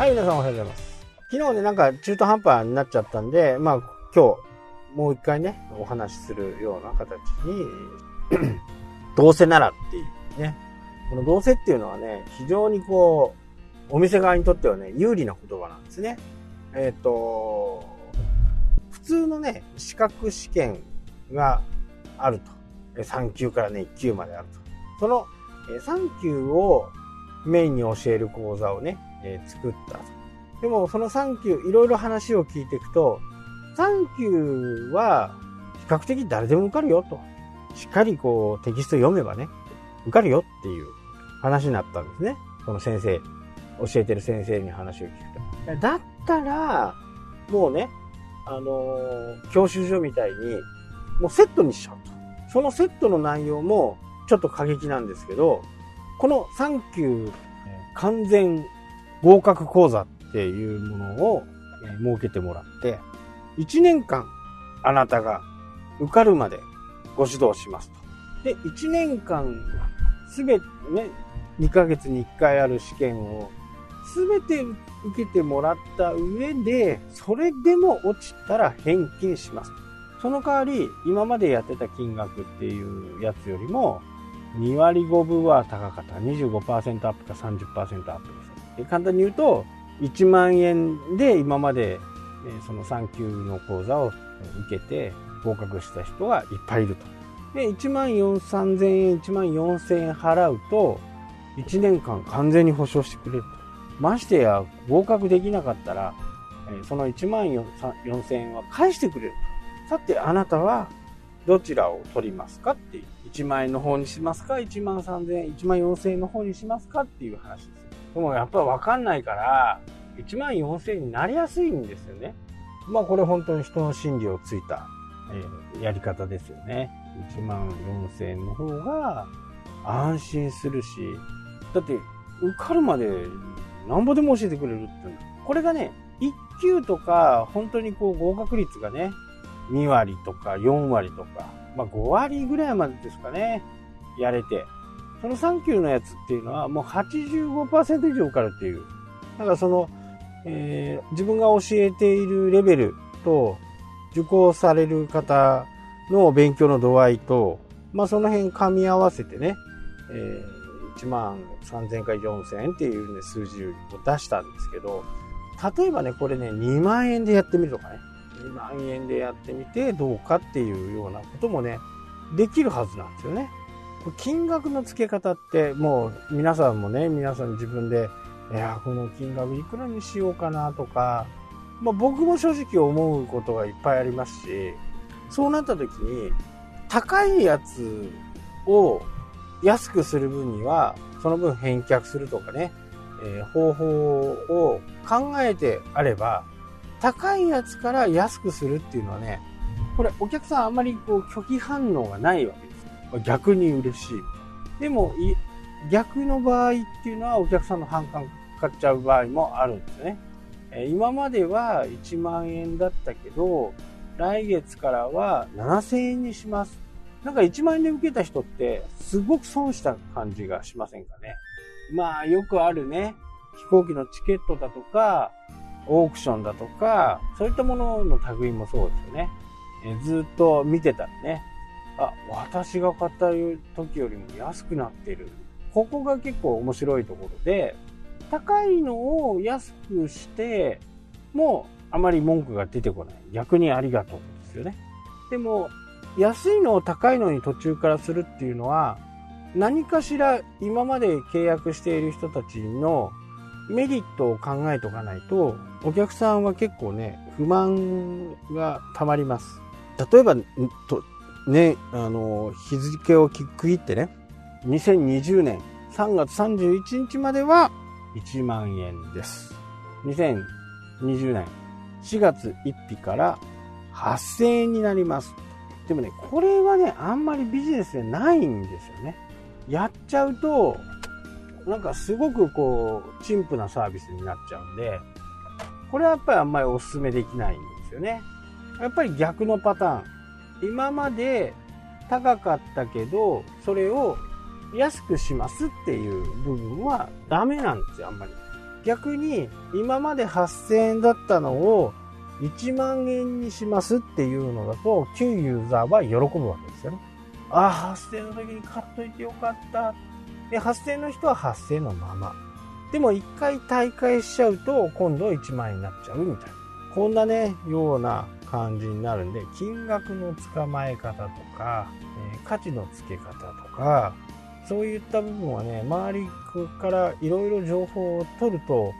はい、皆さんおはようございます。昨日ね、なんか中途半端になっちゃったんで、まあ今日、もう一回ね、お話しするような形に、どうせならっていうね。このどうせっていうのはね、非常にこう、お店側にとってはね、有利な言葉なんですね。えっ、ー、と、普通のね、資格試験があると。3級からね、1級まであると。その3級をメインに教える講座をね、えー、作った。でも、その3級、いろいろ話を聞いていくと、3級は、比較的誰でも受かるよと。しっかりこう、テキスト読めばね、受かるよっていう話になったんですね。その先生、教えてる先生に話を聞くと。だったら、もうね、あのー、教習所みたいに、もうセットにしちゃうと。そのセットの内容も、ちょっと過激なんですけど、この3級完全合格講座っていうものを設けてもらって、1年間あなたが受かるまでご指導しますと。で、1年間すべてね、2ヶ月に1回ある試験をすべて受けてもらった上で、それでも落ちたら返金します。その代わり、今までやってた金額っていうやつよりも、2割5分は高かった。25%アップか30%アップです。簡単に言うと、1万円で今まで、その3級の講座を受けて合格した人がいっぱいいると。で、1万4、3000円、1万4000円払うと、1年間完全に保証してくれると。ましてや、合格できなかったら、その1万4000円は返してくれると。さて、あなたはどちらを取りますかっていう。1万円の方にしますか ?1 万3000円、1万4000円の方にしますかっていう話です。でもやっぱわかんないから、1万4000円になりやすいんですよね。まあこれ本当に人の心理をついた、えー、やり方ですよね。1万4000円の方が安心するし、だって受かるまでなんぼでも教えてくれるって。これがね、1級とか本当にこう合格率がね、2割とか4割とか、まあ5割ぐらいまでですかね、やれて。その3級のやつっていうのはもう85%以上受かるっていう。だからその、えー、自分が教えているレベルと、受講される方の勉強の度合いと、まあその辺噛み合わせてね、えー、1万3000回4000っていう、ね、数字を出したんですけど、例えばね、これね、2万円でやってみるとかね。2万円でやってみてどうかっていうようなこともね、できるはずなんですよね。金額の付け方ってもう皆さんもね、皆さん自分で、いや、この金額いくらにしようかなとか、まあ僕も正直思うことがいっぱいありますし、そうなった時に、高いやつを安くする分には、その分返却するとかね、えー、方法を考えてあれば、高いやつから安くするっていうのはね、これお客さんあんまりこう拒否反応がないわけです。逆に嬉しい。でも、逆の場合っていうのはお客さんの反感かかっちゃう場合もあるんですね。今までは1万円だったけど、来月からは7000円にします。なんか1万円で受けた人ってすごく損した感じがしませんかね。まあよくあるね、飛行機のチケットだとか、オークションだとか、そういったものの類もそうですよね。えずっと見てたらね、あ、私が買った時よりも安くなってる。ここが結構面白いところで、高いのを安くして、もうあまり文句が出てこない。逆にありがとうですよね。でも、安いのを高いのに途中からするっていうのは、何かしら今まで契約している人たちのメリットを考えておかないと、お客さんは結構ね、不満がたまります。例えば、ね、あの、日付を区切ってね、2020年3月31日までは1万円です。2020年4月1日から8000円になります。でもね、これはね、あんまりビジネスでないんですよね。やっちゃうと、なんかすごくこう、陳腐なサービスになっちゃうんで、これはやっぱりあんまりお勧めできないんですよね。やっぱり逆のパターン。今まで高かったけど、それを安くしますっていう部分はダメなんですよ、あんまり。逆に今まで8000円だったのを1万円にしますっていうのだと旧ユーザーは喜ぶわけですよね。ああ、8000円の時に買っといてよかった。で、8000円の人は8000円のまま。でも1回大会しちゃうと今度1万円になっちゃうみたいな。こんなね、ような感じになるんで、金額の捕まえ方とか、え、価値の付け方とか、そういった部分はね、周りからいろいろ情報を取ると、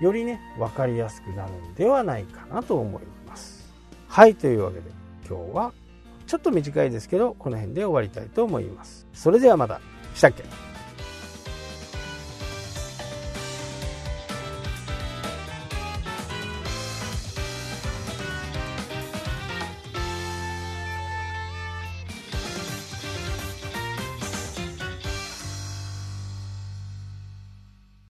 よりね、分かりやすくなるんではないかなと思います。はい、というわけで今日はちょっと短いですけど、この辺で終わりたいと思います。それではまた。したっけ？